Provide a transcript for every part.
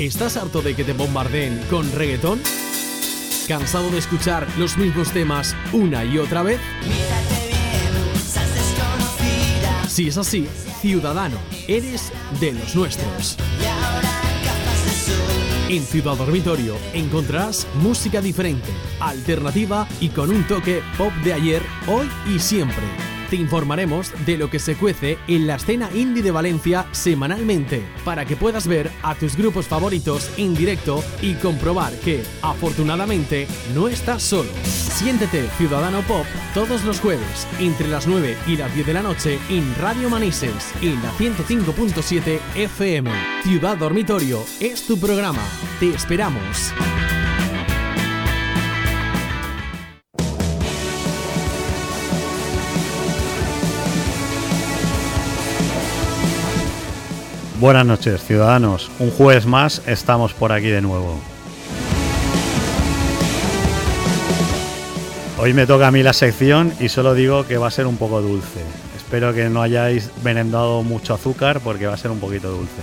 ¿Estás harto de que te bombardeen con reggaetón? ¿Cansado de escuchar los mismos temas una y otra vez? Si es así, ciudadano, eres de los nuestros. En Ciudad Dormitorio encontrarás música diferente, alternativa y con un toque pop de ayer, hoy y siempre te informaremos de lo que se cuece en la escena indie de Valencia semanalmente, para que puedas ver a tus grupos favoritos en directo y comprobar que, afortunadamente, no estás solo. Siéntete Ciudadano Pop todos los jueves, entre las 9 y las 10 de la noche, en Radio Manises, en la 105.7 FM. Ciudad Dormitorio es tu programa. Te esperamos. Buenas noches, ciudadanos. Un jueves más estamos por aquí de nuevo. Hoy me toca a mí la sección y solo digo que va a ser un poco dulce. Espero que no hayáis venendado mucho azúcar porque va a ser un poquito dulce.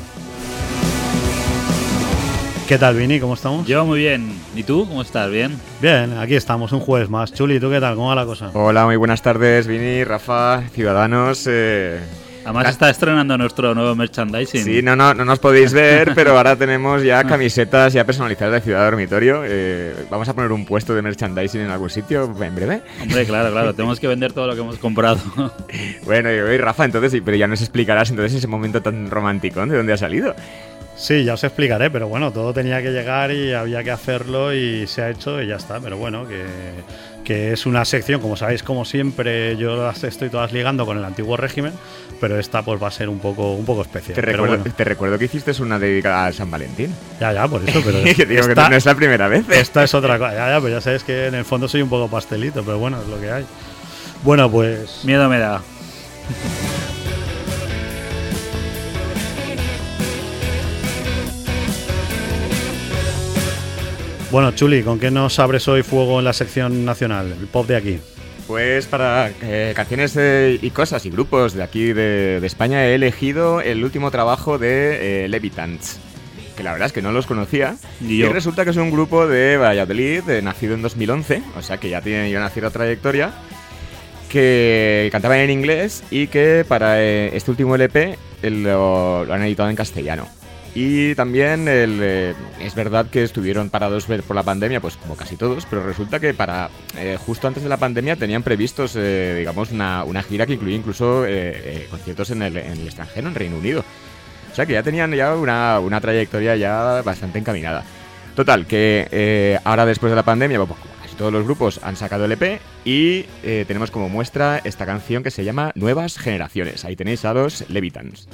¿Qué tal, Vini? ¿Cómo estamos? Yo muy bien. ¿Y tú? ¿Cómo estás? ¿Bien? Bien, aquí estamos, un jueves más. Chuli, ¿tú qué tal? ¿Cómo va la cosa? Hola, muy buenas tardes, Vini, Rafa, ciudadanos. Eh, Además está estrenando nuestro nuevo merchandising. Sí, no, no, no nos podéis ver, pero ahora tenemos ya camisetas ya personalizadas de Ciudad Dormitorio. Eh, vamos a poner un puesto de merchandising en algún sitio en breve. Hombre, claro, claro, tenemos que vender todo lo que hemos comprado. bueno, y, Rafa, entonces, pero ya nos explicarás entonces ese momento tan romántico, ¿de dónde ha salido? Sí, ya os explicaré, pero bueno, todo tenía que llegar y había que hacerlo y se ha hecho y ya está. Pero bueno, que que es una sección, como sabéis, como siempre, yo las estoy todas ligando con el antiguo régimen, pero esta pues va a ser un poco, un poco especial. Te recuerdo, que hiciste una dedicada a San Valentín. Ya, ya, por eso, pero esta, no es la primera vez. Esta es otra cosa, ya, ya, pues ya sabes que en el fondo soy un poco pastelito, pero bueno, es lo que hay. Bueno, pues... Miedo me da. Bueno, Chuli, ¿con qué nos abres hoy fuego en la sección nacional, el pop de aquí? Pues para eh, canciones y cosas y grupos de aquí de, España he elegido el último trabajo de eh, Levitants, que la verdad es que no los conocía. Y, resulta que es un grupo de Valladolid, nacido en 2011, o sea que ya tiene una cierta trayectoria, que cantaban en inglés y que para eh, este último LP lo han editado en castellano. Y también eh, es verdad que estuvieron parados por la pandemia, pues como casi todos, pero resulta que para eh, justo antes de la pandemia tenían previstos, eh, digamos, una, gira que incluía incluso conciertos en el, extranjero, en Reino Unido. O sea que ya tenían ya una, una trayectoria ya bastante encaminada. Total, que ahora después de la pandemia, pues casi todos los grupos han sacado el EP y tenemos como muestra esta canción que se llama Nuevas Generaciones. Ahí tenéis a los Levitans.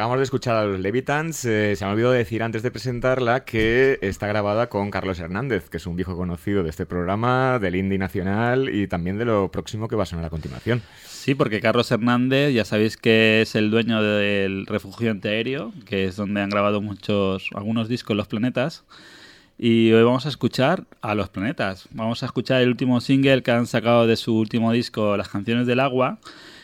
Acabamos de escuchar a los Levitans. Eh, se me ha olvidado decir antes de presentarla que está grabada con Carlos Hernández, que es un viejo conocido de este programa, del Indie Nacional y también de lo próximo que va a sonar a continuación. Sí, porque Carlos Hernández, ya sabéis que es el dueño del refugio antiaéreo, que es donde han grabado muchos, algunos discos Los Planetas. Y hoy vamos a escuchar a Los Planetas. Vamos a escuchar el último single que han sacado de su último disco, Las Canciones del Agua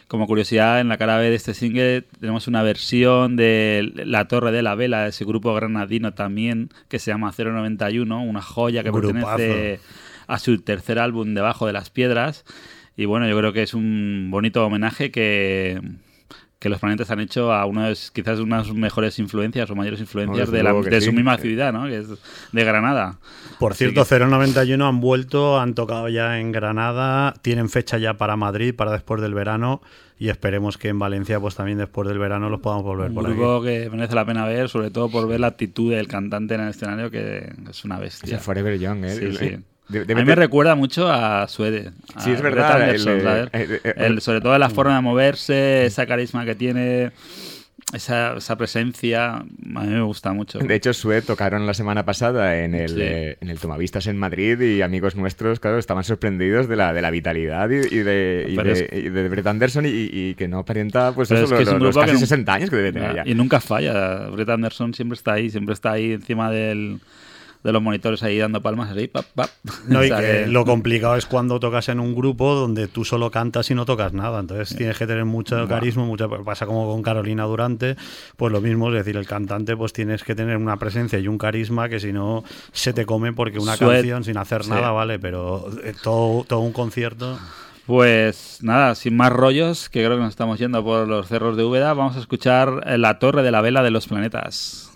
como curiosidad, en la cara B de este single tenemos una versión de La Torre de la Vela, ese grupo granadino también, que se llama 091, una joya que pertenece a su tercer álbum, Debajo de las Piedras. Y bueno, yo creo que es un bonito homenaje que, que los planetas han hecho a uno de quizás una de sus mejores influencias o mayores influencias de, la, de su misma ciudad, ¿no? que es de Granada. Por cierto, 091 han vuelto, han tocado ya en Granada, tienen fecha ya para Madrid, para después del verano y esperemos que en Valencia pues también después del verano los podamos volver Un por grupo que merece la pena ver, sobre todo por ver la actitud del cantante en el escenario que es una bestia. Es Forever Young, ¿eh? Sí, sí a mí me recuerda mucho a Suede. sí, es verdad. sobre todo la forma de moverse, esa carisma que tiene, esa, esa, presencia, a mí me gusta mucho. De hecho, Suede tocaron la semana pasada en el, eh, en el Tomavistas en Madrid y amigos nuestros, claro, estaban sorprendidos de la, de la vitalidad y, de, y de, de, Brett Anderson y, que no aparenta pues eso, es los, los casi 60 años que debe tener ya. Y nunca falla. Brett Anderson siempre está ahí, siempre está ahí encima del de los monitores ahí dando palmas así, pap, pap. No, y que lo complicado es cuando tocas en un grupo donde tú solo cantas y no tocas nada. Entonces tienes que tener mucho carisma, mucha, pasa como con Carolina Durante, pues lo mismo, es decir, el cantante pues tienes que tener una presencia y un carisma que si no se te come porque una canción sin hacer nada, vale, pero eh, todo, todo un concierto... Pues nada, sin más rollos, que creo que nos estamos yendo por los cerros de Úbeda, vamos a escuchar La Torre de la Vela de los Planetas.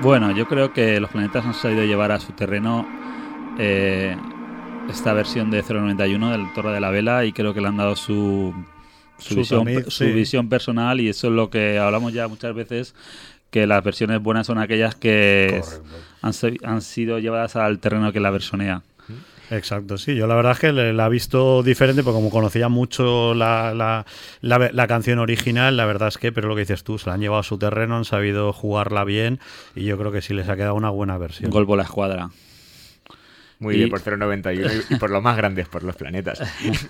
Bueno, yo creo que los planetas han sabido llevar a su terreno eh, esta versión de 091 del Torre de la Vela y creo que le han dado su, su, visión, personal y eso es lo que hablamos ya muchas veces que las versiones buenas son aquellas que han, han, sido llevadas al terreno que la versionea. Exacto, sí. Yo la verdad es que la he visto diferente, porque como conocía mucho la, la, la, canción original, la verdad es que, pero lo que dices tú, se la han llevado a su terreno, han sabido jugarla bien y yo creo que sí les ha quedado una buena versión. Golbo la escuadra. Muy bien por 091 y, por lo más grandes, por los planetas.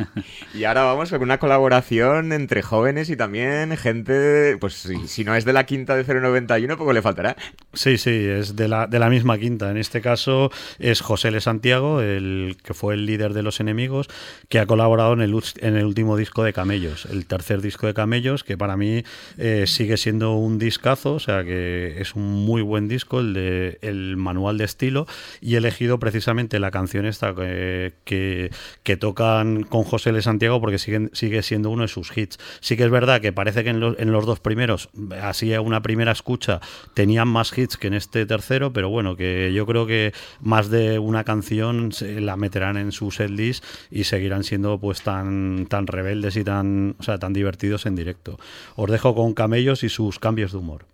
y ahora vamos con una colaboración entre jóvenes y también gente, pues si, no es de la quinta de 091, poco le faltará. Sí, sí, es de la, de la misma quinta. En este caso es José L. Santiago, el que fue el líder de los enemigos, que ha colaborado en el, en el último disco de Camellos, el tercer disco de Camellos, que para mí eh, sigue siendo un discazo, o sea que es un muy buen disco, el de el manual de estilo, y elegido precisamente la canción esta que, que, tocan con José L. Santiago porque siguen, sigue siendo uno de sus hits. Sí que es verdad que parece que en, en los dos primeros, así a una primera escucha, tenían más hits que en este tercero, pero bueno, que yo creo que más de una canción la meterán en su setlist y seguirán siendo pues tan, tan rebeldes y tan, o sea, tan divertidos en directo. Os dejo con Camellos y sus cambios de humor.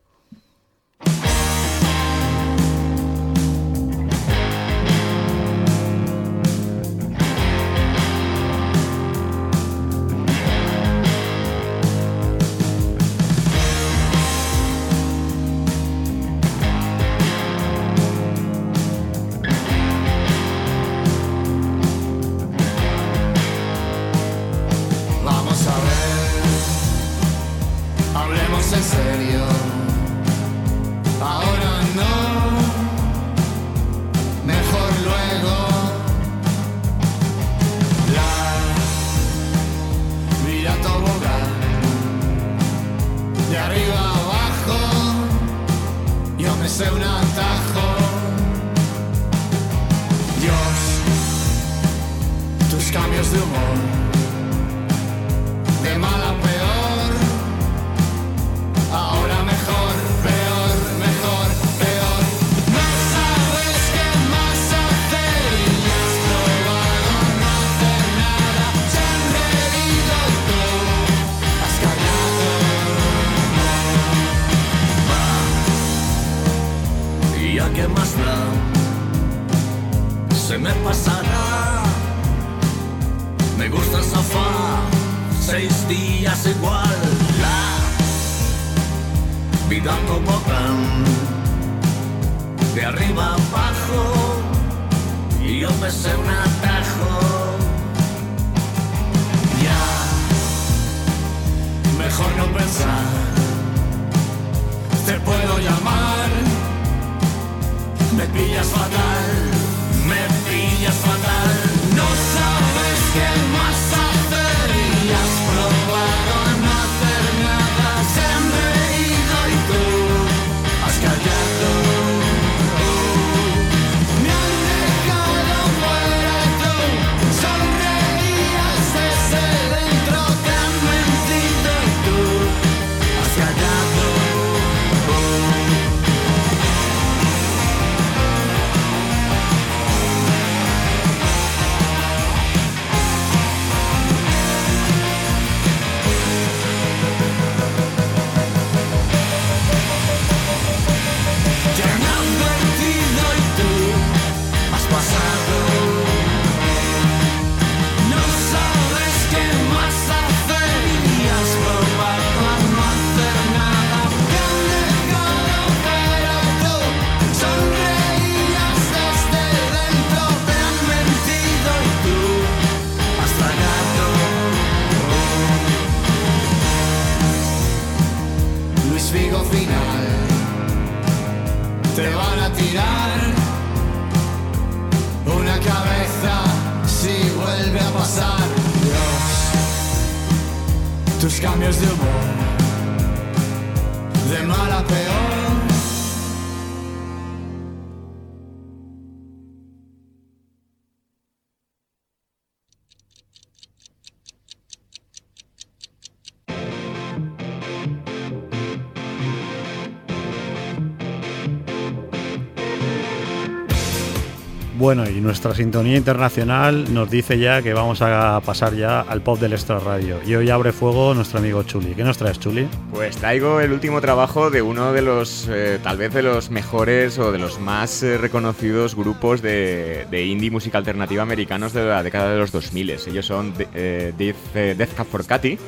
Nuestra sintonía internacional nos dice ya que vamos a pasar ya al pop del Extra Radio. Y hoy abre fuego nuestro amigo Chuli. ¿Qué nos traes, Chuli? Pues traigo el último trabajo de uno de los, eh, tal vez de los mejores o de los más eh, reconocidos grupos de, indie música alternativa americanos de la década de los 2000. Ellos son eh, Death, Death Cab for Cathy,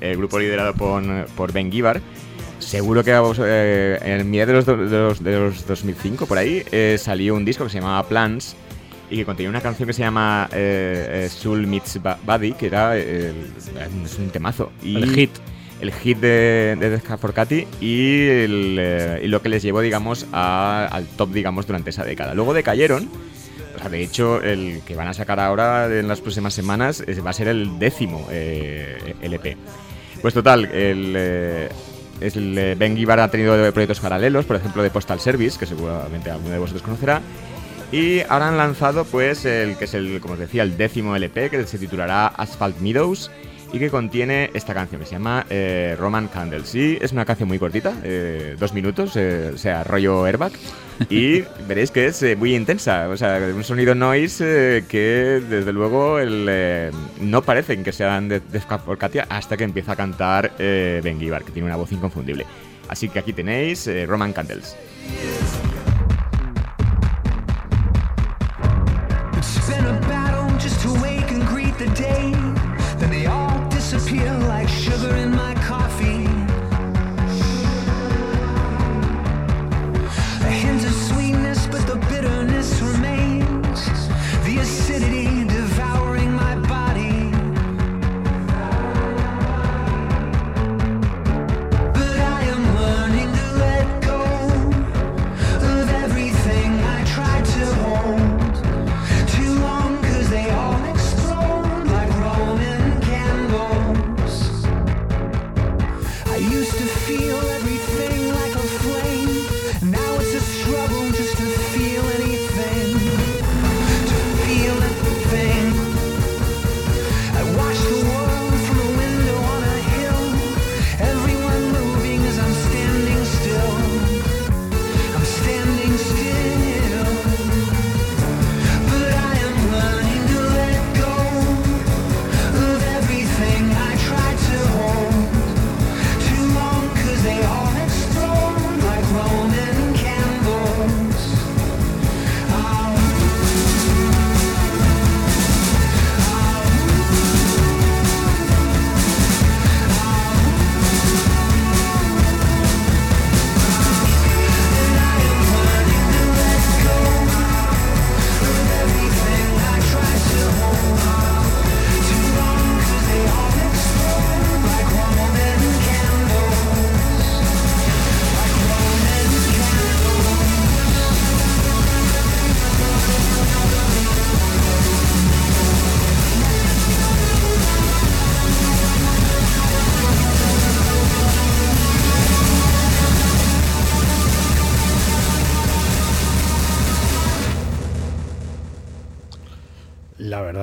el grupo liderado por, por Ben Gibbard. Seguro que eh, en mi de los, de, los, de los 2005, por ahí, eh, salió un disco que se llamaba Plans y que contenía una canción que se llama eh, Soul Meets Body, que era es un temazo. Y el hit. El hit de, de Death for Cathy y, lo que les llevó, digamos, al top, digamos, durante esa década. Luego decayeron. O sea, de hecho, el que van a sacar ahora en las próximas semanas va a ser el décimo LP. Pues total, el, el, eh, ben Gibbard ha tenido proyectos paralelos, por ejemplo de Postal Service, que seguramente alguno de vosotros conocerá. Y ahora han lanzado, pues, el que es el, como os decía, el décimo LP, que se titulará Asphalt Meadows y que contiene esta canción que se llama eh, Roman Candles. Y es una canción muy cortita, eh, dos minutos, o sea, rollo airbag. Y veréis que es muy intensa, o sea, un sonido noise que desde luego el, no parecen que sean de, de Katia hasta que empieza a cantar Ben Gibbard, que tiene una voz inconfundible. Así que aquí tenéis Roman Candles. She's in a bag.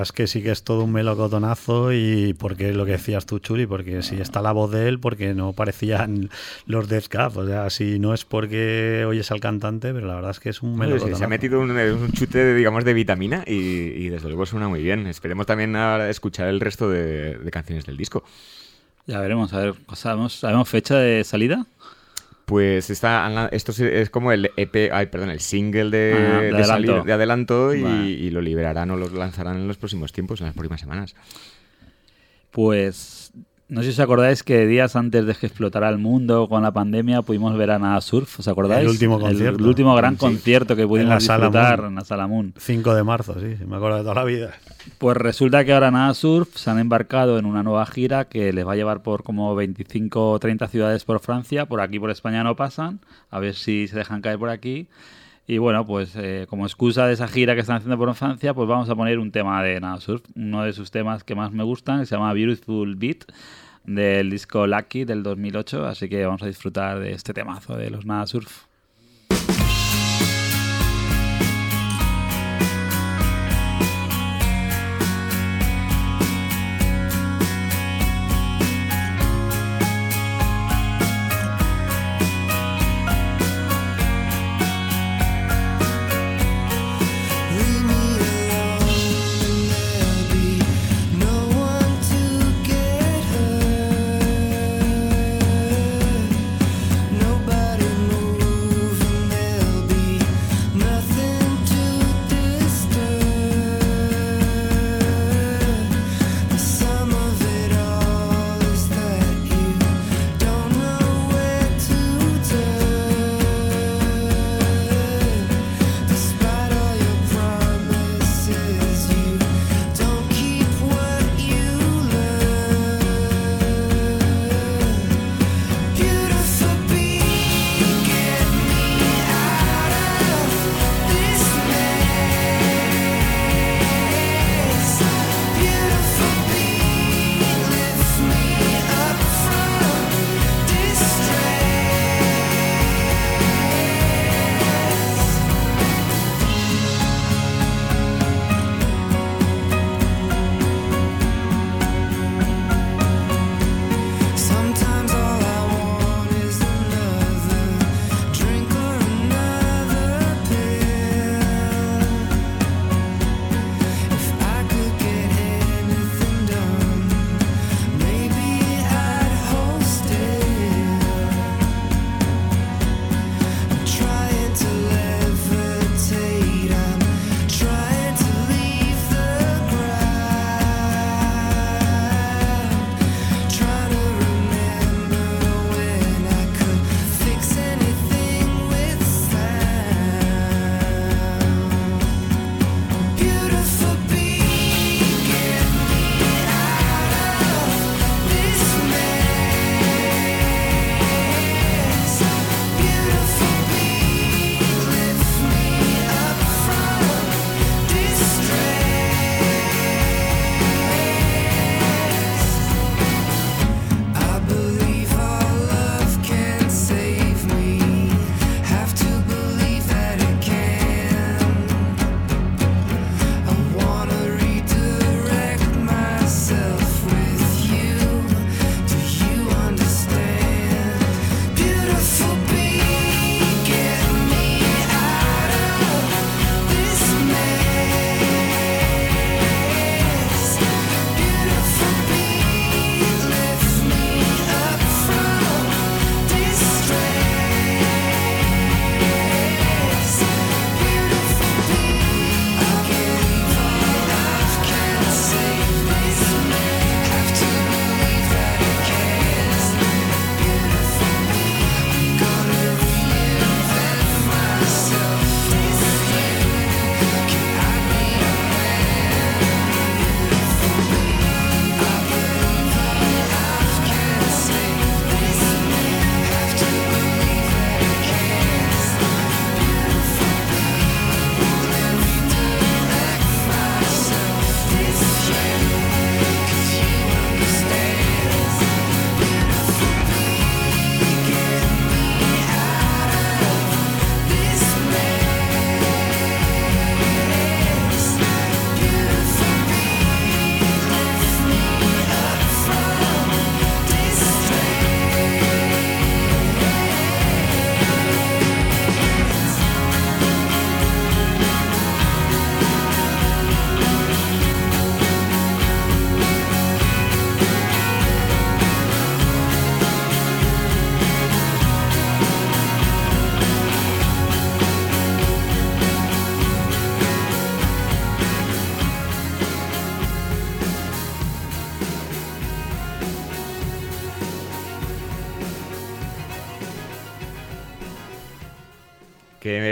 Es que sí que es todo un melocotonazo y porque lo que decías tú, Chuli, porque si está la voz de él, porque no parecían los Death Cab, o sea, si no es porque oyes al cantante, pero la verdad es que es un melocotonazo. se ha metido un, chute, digamos, de vitamina y, desde luego suena muy bien. Esperemos también escuchar el resto de, canciones del disco. Ya veremos, a ver, ¿sabemos, ¿sabemos fecha de salida? Pues está, esto es como el EP, ay, perdón, el single de, ah, de, adelanto, y, lo liberarán o lo lanzarán en los próximos tiempos, en las próximas semanas. Pues no sé si os acordáis que días antes de que explotara el mundo con la pandemia pudimos ver a Nada Surf, ¿os acordáis? El último concierto. El, último gran concierto que pudimos en la disfrutar en la Sala Moon. 5 de marzo, sí, me acuerdo de toda la vida. Pues resulta que ahora Nada Surf se han embarcado en una nueva gira que les va a llevar por como 25 o 30 ciudades por Francia, por aquí por España no pasan, a ver si se dejan caer por aquí. Y bueno, pues eh, como excusa de esa gira que están haciendo por Francia, pues vamos a poner un tema de Nada Surf, uno de sus temas que más me gustan, que se llama Beautiful Beat, del disco Lucky del 2008, así que vamos a disfrutar de este temazo de los Nada Surf.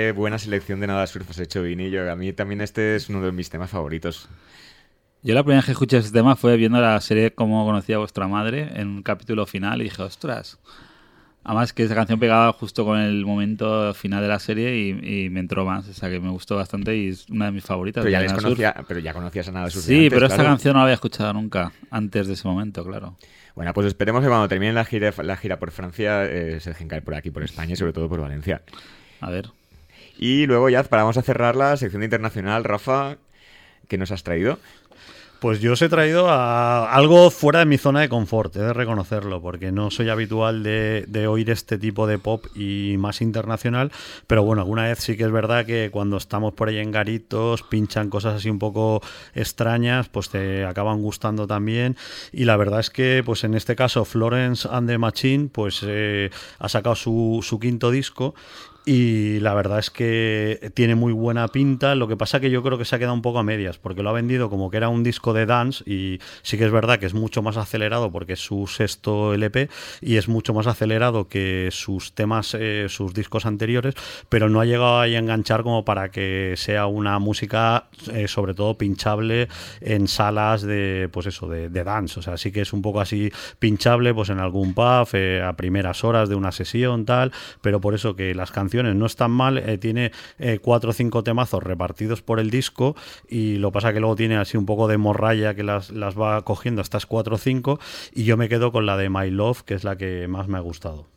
Qué buena selección de Nada Surf has hecho, Vinillo. A mí también este es uno de mis temas favoritos. Yo la primera vez que escuché este tema fue viendo la serie Cómo conocía a vuestra madre en un capítulo final y dije, ostras. Además que esa canción pegaba justo con el momento final de la serie y, me entró más, o sea que me gustó bastante y es una de mis favoritas. Pero ya, conocía, pero ya conocías a Nada Surf. Sí, pero esta canción no la había escuchado nunca antes de ese momento, claro. Bueno, pues esperemos que cuando termine la gira, la gira por Francia eh, se dejen caer por aquí, por España y sobre todo por Valencia. A ver. Y luego ya, para a cerrar la sección internacional, Rafa, ¿qué nos has traído? Pues yo os he traído algo fuera de mi zona de confort, he de reconocerlo, porque no soy habitual de, oír este tipo de pop y más internacional, pero bueno, alguna vez sí que es verdad que cuando estamos por ahí en garitos, pinchan cosas así un poco extrañas, pues te acaban gustando también. Y la verdad es que, pues en este caso, Florence and the Machine, pues eh, ha sacado su, su quinto disco y la verdad es que tiene muy buena pinta. Lo que pasa que yo creo que se ha quedado un poco a medias, porque lo ha vendido como que era un disco de dance y sí que es verdad que es mucho más acelerado porque es su sexto LP y es mucho más acelerado que sus temas, eh, sus discos anteriores, pero no ha llegado a enganchar como para que sea una música eh, sobre todo pinchable en salas de, pues eso, de, dance. O sea, sí que es un poco así pinchable pues en algún pub, eh, a primeras horas de una sesión, tal, pero por eso que las canciones no están mal, eh, tiene eh, cuatro o cinco temazos repartidos por el disco y lo pasa que luego tiene así un poco de morralla que las, las va cogiendo estas cuatro o cinco y yo me quedo con la de My Love, que es la que más me ha gustado.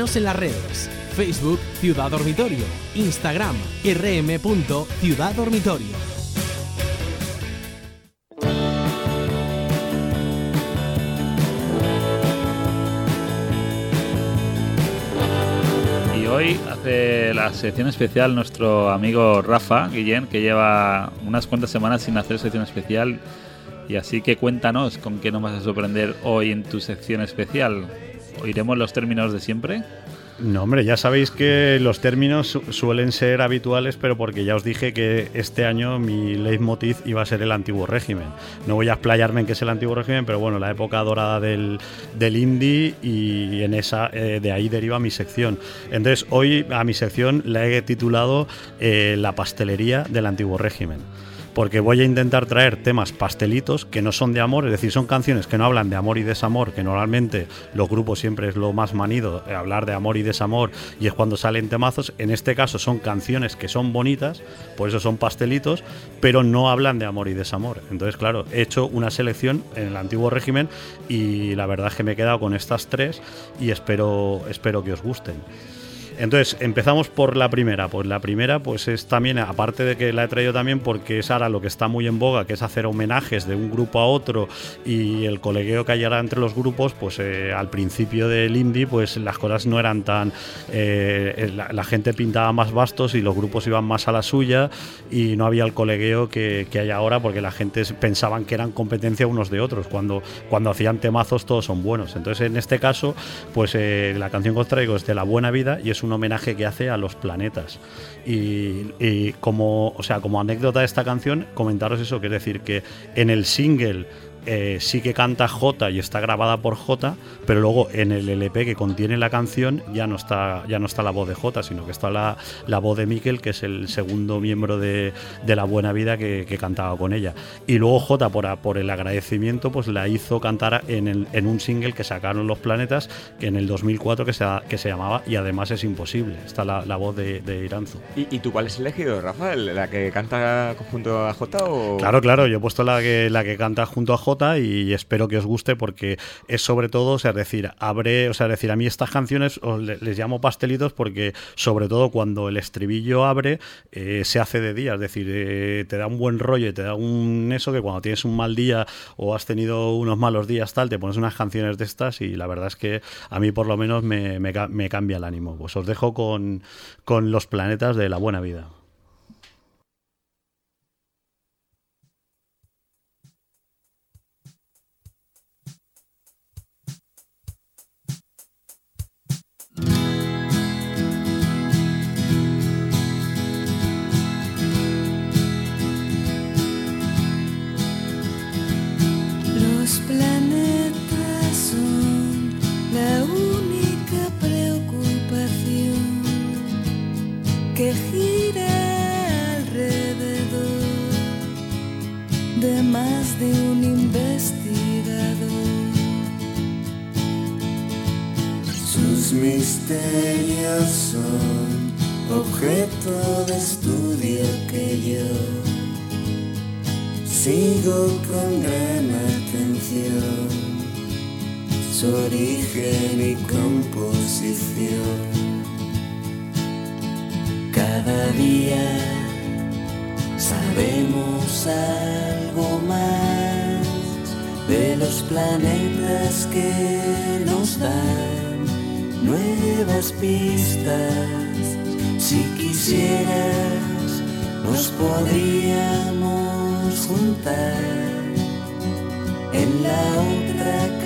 Síguenos en las redes. Facebook Ciudad Dormitorio, Instagram rm.ciudaddormitorio. hoy hace la sección especial nuestro amigo Rafa Guillén, que lleva unas cuantas semanas sin hacer sección especial. Y así que cuéntanos con qué nos vas a sorprender hoy en tu sección especial. ¿Oiremos los términos de siempre? No, hombre, ya sabéis que los términos suelen ser habituales, pero porque ya os dije que este año mi leitmotiv iba a ser el antiguo régimen. No voy a explayarme en qué es el antiguo régimen, pero bueno, la época dorada del, del indie y en esa eh, de ahí deriva mi sección. Entonces, hoy a mi sección la he titulado eh, La pastelería del antiguo régimen porque voy a intentar traer temas pastelitos que no son de amor, es decir, son canciones que no hablan de amor y desamor, que normalmente los grupos siempre es lo más manido, eh, hablar de amor y desamor, y es cuando salen temazos. En este caso son canciones que son bonitas, por eso son pastelitos, pero no hablan de amor y desamor. Entonces, claro, he hecho una selección en el antiguo régimen y la verdad es que me he quedado con estas tres y espero, espero que os gusten. Entonces, empezamos por la primera. Pues la primera, pues es también, aparte de que la he traído también porque es ahora lo que está muy en boga, que es hacer homenajes de un grupo a otro y el colegueo que hay ahora entre los grupos, pues eh, al principio del indie, pues las cosas no eran tan. Eh, la, gente pintaba más bastos y los grupos iban más a la suya y no había el colegueo que, hay ahora porque la gente pensaban que eran competencia unos de otros. Cuando, cuando hacían temazos, todos son buenos. Entonces, en este caso, pues eh, la canción que os traigo es de La Buena Vida y es un homenaje que hace a los planetas. Y, como, o sea, como anécdota de esta canción, comentaros eso, que es decir, que en el single eh, sí que canta J y está grabada por J, pero luego en el LP que contiene la canción ya no está, ya no está la voz de J, sino que está la, la voz de Miquel, que es el segundo miembro de, de La Buena Vida que, que, cantaba con ella. Y luego J, por, por el agradecimiento, pues la hizo cantar en, el, en un single que sacaron Los Planetas, que en el 2004 que se, que se llamaba Y además es imposible. Está la, la voz de, de Iranzo. ¿Y, tú cuál es elegido, Rafael? ¿La que canta junto a J o...? Claro, claro, yo he puesto la que, la que canta junto a J y espero que os guste porque es sobre todo, o sea, decir, abre, o sea, decir, a mí estas canciones les llamo pastelitos porque sobre todo cuando el estribillo abre eh, se hace de día, es decir, eh, te da un buen rollo y te da un eso que cuando tienes un mal día o has tenido unos malos días tal, te pones unas canciones de estas y la verdad es que a mí por lo menos me, me cambia el ánimo. Pues os dejo con, con los planetas de la buena vida. Que nos dan nuevas pistas. Si quisieras, nos podríamos juntar en la otra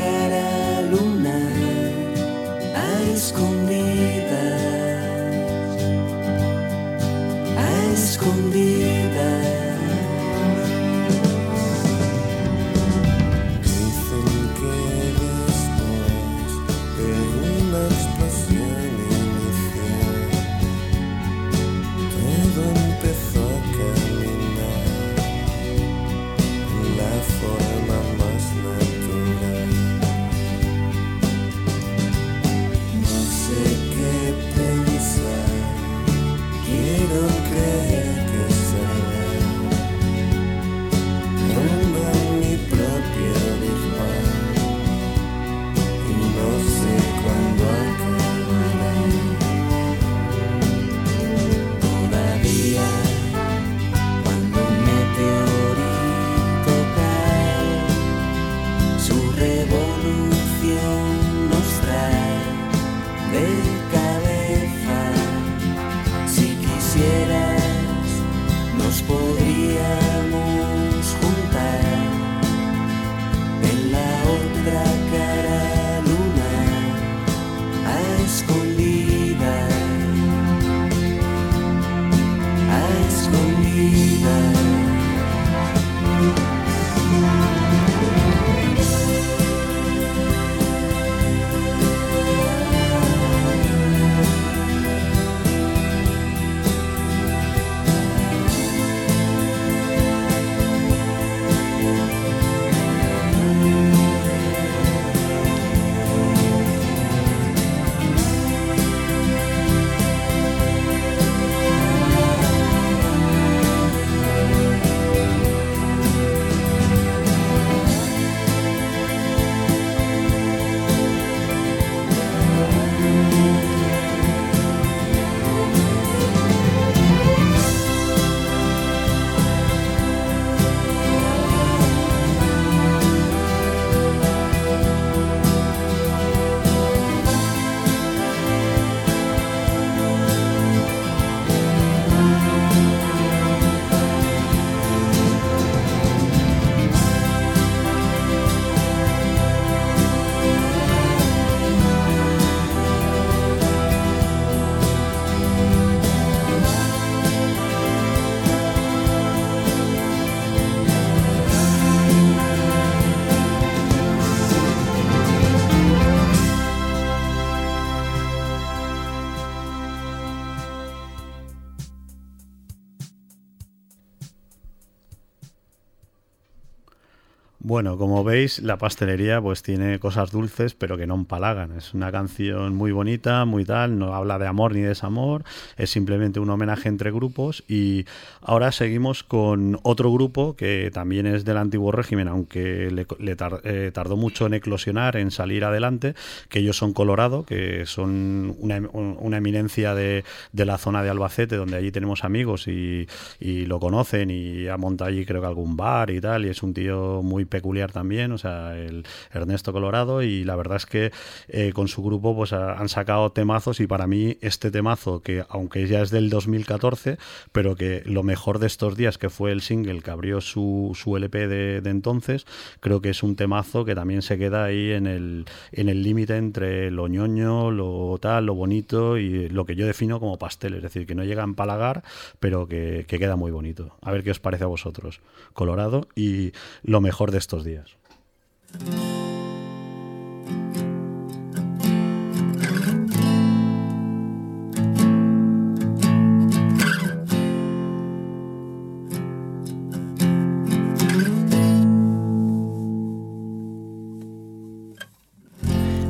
Bueno, como veis, la pastelería pues tiene cosas dulces, pero que no empalagan. Es una canción muy bonita, muy tal, no habla de amor ni desamor, es simplemente un homenaje entre grupos y ahora seguimos con otro grupo que también es del antiguo régimen, aunque le, eh, tardó mucho en eclosionar, en salir adelante, que ellos son Colorado, que son una, eminencia de, la zona de Albacete, donde allí tenemos amigos y, y lo conocen y ha montado allí creo que algún bar y tal, y es un tío muy peculiar también, o sea, el Ernesto Colorado, y la verdad es que eh, con su grupo pues han sacado temazos y para mí este temazo, que aunque ya es del 2014, pero que lo mejor de estos días, que fue el single que abrió su, su LP de, entonces, creo que es un temazo que también se queda ahí en el en el límite entre lo ñoño, lo tal, lo bonito y lo que yo defino como pastel, es decir, que no llega a empalagar, pero que, que queda muy bonito. A ver qué os parece a vosotros. Colorado y lo mejor de estos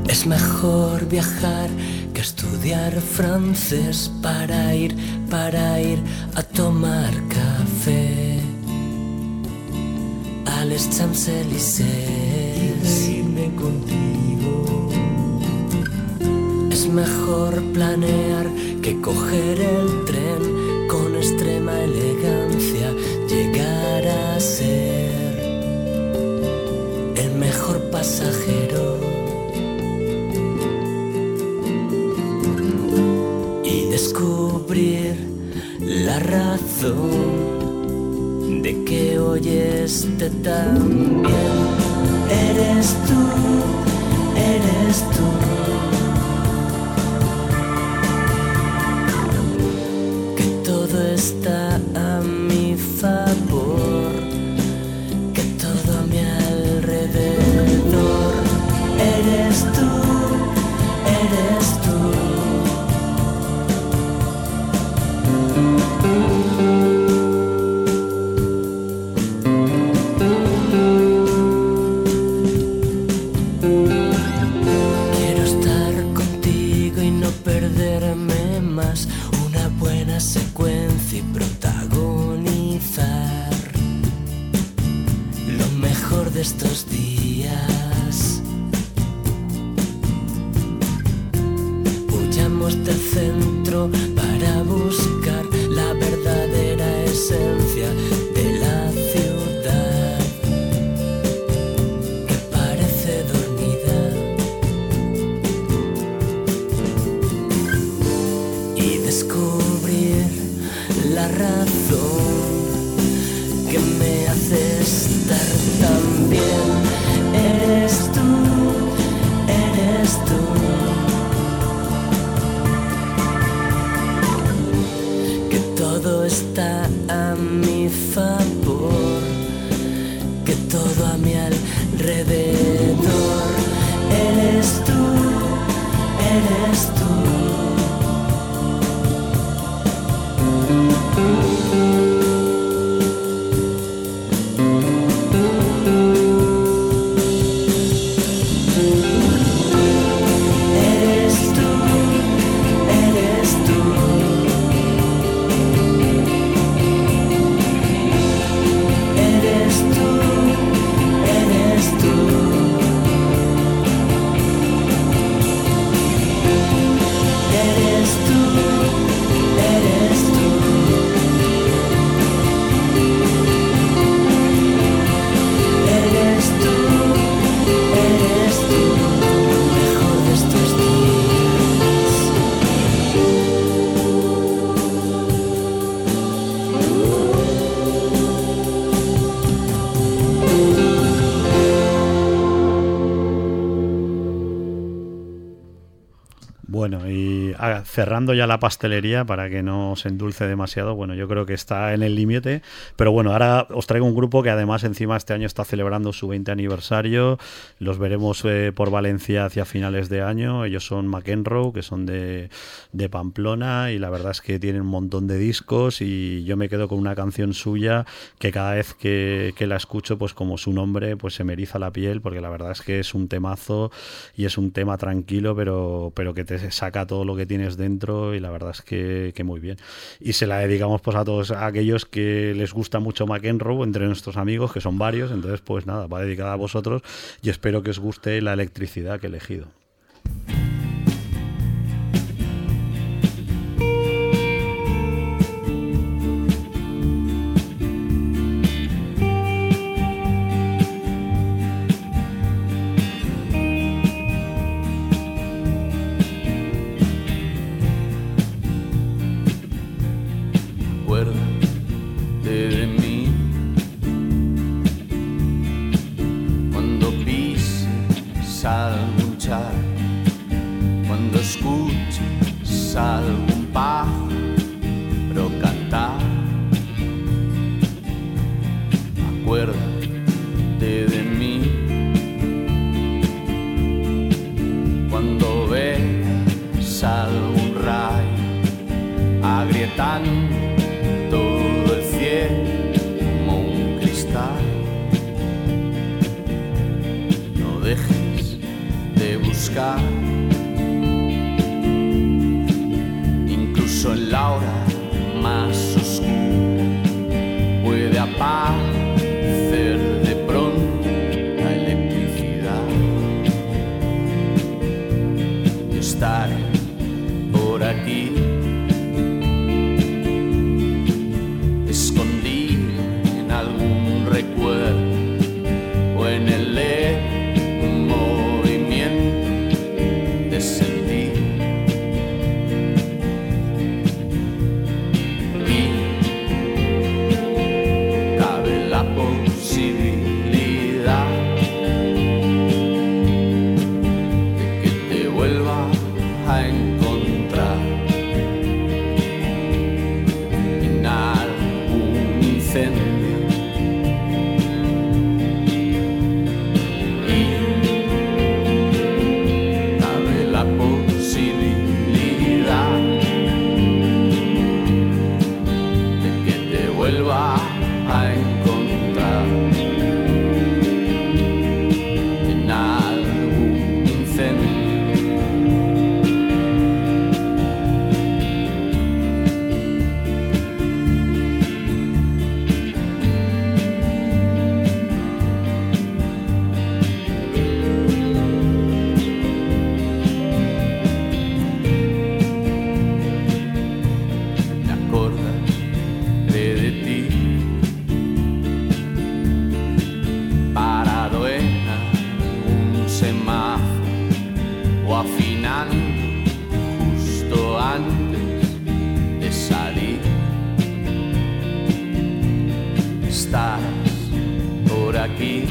Es mejor viajar que estudiar francés para ir, para ir a tomar café a les Champs-Élysées. irme contigo. Es mejor planear que coger el tren con extrema elegancia, llegar a ser el mejor pasajero. Y descubrir la razón de que oyes también. Eres tú, eres tú. Cerrando ya la pastelería para que no se endulce demasiado, bueno, yo creo que está en el límite, pero bueno, ahora os traigo un grupo que además encima este año está celebrando su 20 aniversario, los veremos eh, por Valencia hacia finales de año, ellos son McEnroe, que son de, de Pamplona y la verdad es que tienen un montón de discos y yo me quedo con una canción suya que cada vez que, que la escucho, pues como su nombre, pues se me eriza la piel, porque la verdad es que es un temazo y es un tema tranquilo, pero, pero que te saca todo lo que tienes y la verdad es que, muy bien. Y se la dedicamos pues a todos aquellos que les gusta mucho McEnroe entre nuestros amigos, que son varios, entonces pues nada, va dedicada a vosotros y espero que os guste la electricidad que he elegido. aqui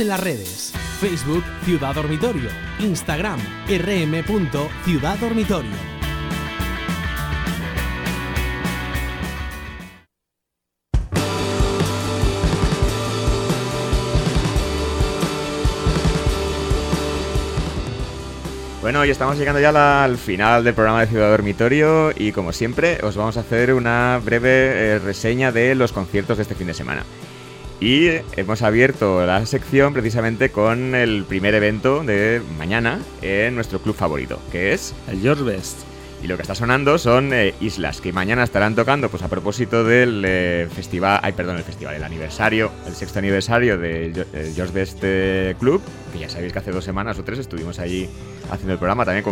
en las redes. Facebook Ciudad Dormitorio. Instagram rm.ciudaddormitorio. Bueno, y estamos llegando ya al final del programa de Ciudad Dormitorio y como siempre os vamos a hacer una breve eh, reseña de los conciertos de este fin de semana. Y hemos abierto la sección precisamente con el primer evento de mañana en nuestro club favorito, que es el George Best. Y lo que está sonando son eh, islas que mañana estarán tocando, pues a propósito del eh, festival, ay perdón, el festival, el aniversario, el sexto aniversario de eh, George Best Club, que ya sabéis que hace dos semanas o tres estuvimos allí haciendo el programa también,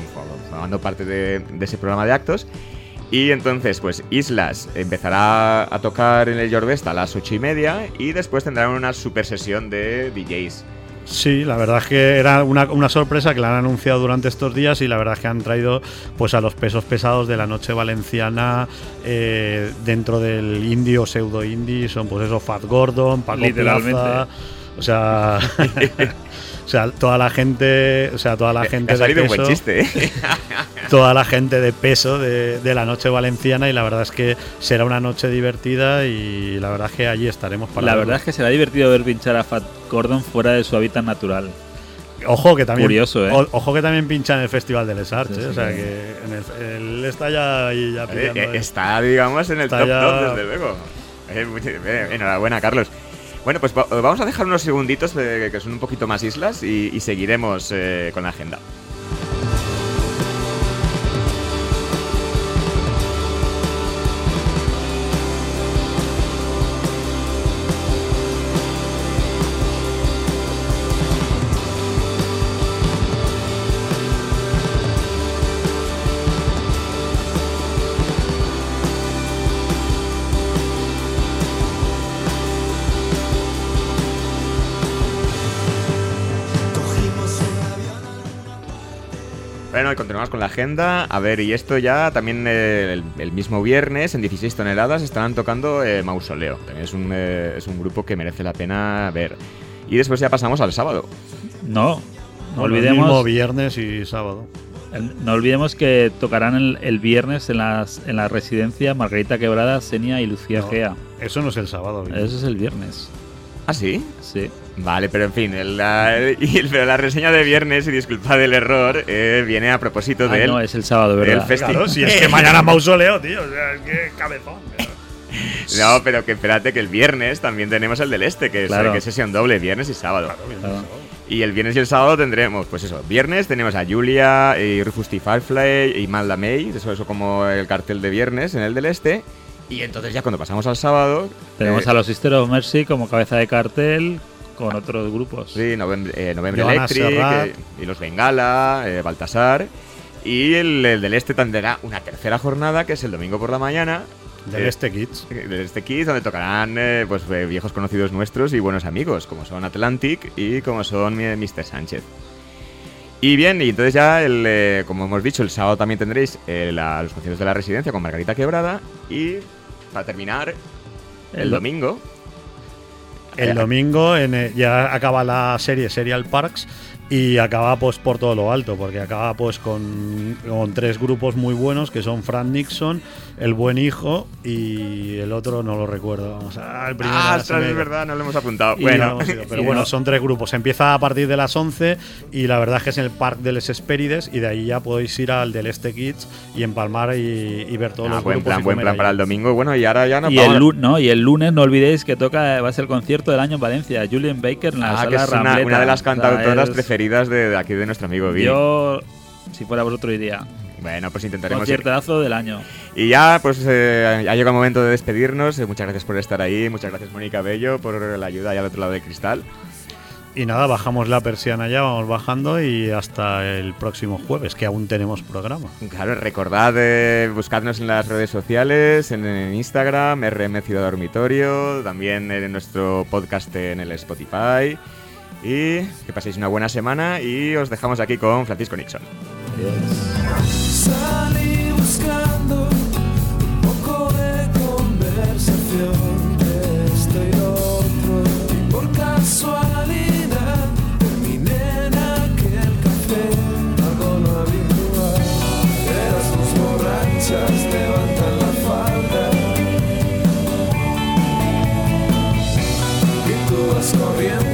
formando parte de, de ese programa de actos. Y entonces, pues Islas empezará a tocar en el George a las ocho y media y después tendrán una super sesión de DJs. Sí, la verdad es que era una, sorpresa que la han anunciado durante estos días y la verdad es que han traído pues a los pesos pesados de la noche valenciana eh, dentro del indie o pseudo indie, son pues eso, Fat Gordon, Paco Plaza, o sea... O sea, toda la gente, o sea, toda la gente de peso, un buen chiste, ¿eh? toda la gente de peso de, la noche valenciana y la verdad es que será una noche divertida y la verdad es que allí estaremos para La verdad es que será divertido ver pinchar a Fat Gordon fuera de su hábitat natural. Ojo que también Curioso, ¿eh? ojo que también pincha en el Festival de Les Arts, ¿eh? o sea que él está ya ahí ya eh, Está digamos en el top 2 desde luego. enhorabuena, Carlos. Bueno, pues vamos a dejar unos segunditos que son un poquito más islas y, seguiremos eh, con la agenda. Agenda. A ver, y esto ya también eh, el, mismo viernes, en 16 toneladas, estarán tocando eh, Mausoleo. También es un, eh, es un grupo que merece la pena ver. Y después ya pasamos al sábado. No, no, olvidemos. El mismo viernes y sábado. no olvidemos que tocarán el, viernes en, las, en la residencia Margarita Quebrada, Senia y Lucía Gea. Eso no es el sábado. Eso es el viernes. ¿Ah, sí? Sí. Vale, pero en fin, la, pero la reseña de viernes, y disculpa del error, eh, viene a propósito de él. No, es el sábado, ¿verdad? Claro, si es que mañana mausoleo, tío. O sea, es que cabezón. No, pero que espérate que el viernes también tenemos el del este, que es, claro. que es sesión doble, viernes y sábado. Claro, Y el viernes y el sábado tendremos, pues eso, viernes tenemos a Julia y Rufus T. Firefly y Malda May, eso, eso como el cartel de viernes en el del este. Y entonces ya cuando pasamos al sábado... Tenemos eh, a los Sister of Mercy como cabeza de cartel con otros grupos. Sí, Novembre, eh, Electric y los Bengala, eh, Baltasar. Y el, del Este tendrá una tercera jornada que es el domingo por la mañana. Del Este Kids. Del Este Kids, donde tocarán pues, viejos conocidos nuestros y buenos amigos, como son Atlantic y como son Mr. Sánchez. Y bien, y entonces ya, el, como hemos dicho, el sábado también tendréis los conciertos de la residencia con Margarita Quebrada. Y para terminar, el, domingo. El domingo en, ya acaba la serie Serial Parks y acaba pues por todo lo alto, porque acaba pues con, con, tres grupos muy buenos que son Frank Nixon, El Buen Hijo y el otro no lo recuerdo. Vamos a, el ah, es verdad, no lo hemos apuntado. bueno, pero bueno, son tres grupos. Empieza a partir de las 11 y la verdad es que es en el Parque de Les Espérides y de ahí ya podéis ir al del Este Kids y empalmar y, ver todos ah, los buen grupos. Plan, buen plan para el domingo. Bueno, y ahora ya no y el, no, y el lunes no olvidéis que toca va a ser el concierto del año en Valencia. Julian Baker en la ah, sala que es una, de las cantautoras preferidas de, aquí de nuestro amigo Bill. Yo, si fuera vosotros, iría. Bueno, pues intentaremos. Conciertazo del año. Y ya, pues eh, ha llegado el momento de despedirnos. Eh, muchas gracias por estar ahí. Muchas gracias, Mónica Bello, por la ayuda allá al otro lado del cristal. Y nada, bajamos la persiana ya, vamos bajando y hasta el próximo jueves, que aún tenemos programa. Claro, recordad eh, buscarnos en las redes sociales, en, Instagram, RM Ciudad Dormitorio, también en nuestro podcast en el Spotify. Y que paséis una buena semana y os dejamos aquí con Francisco Nixon. Salí buscando un poco de conversación de este y otro. Y por casualidad terminé en aquel café, algo no habitual. Eras tus borrachas, levantan la falda. Y tú vas corriendo.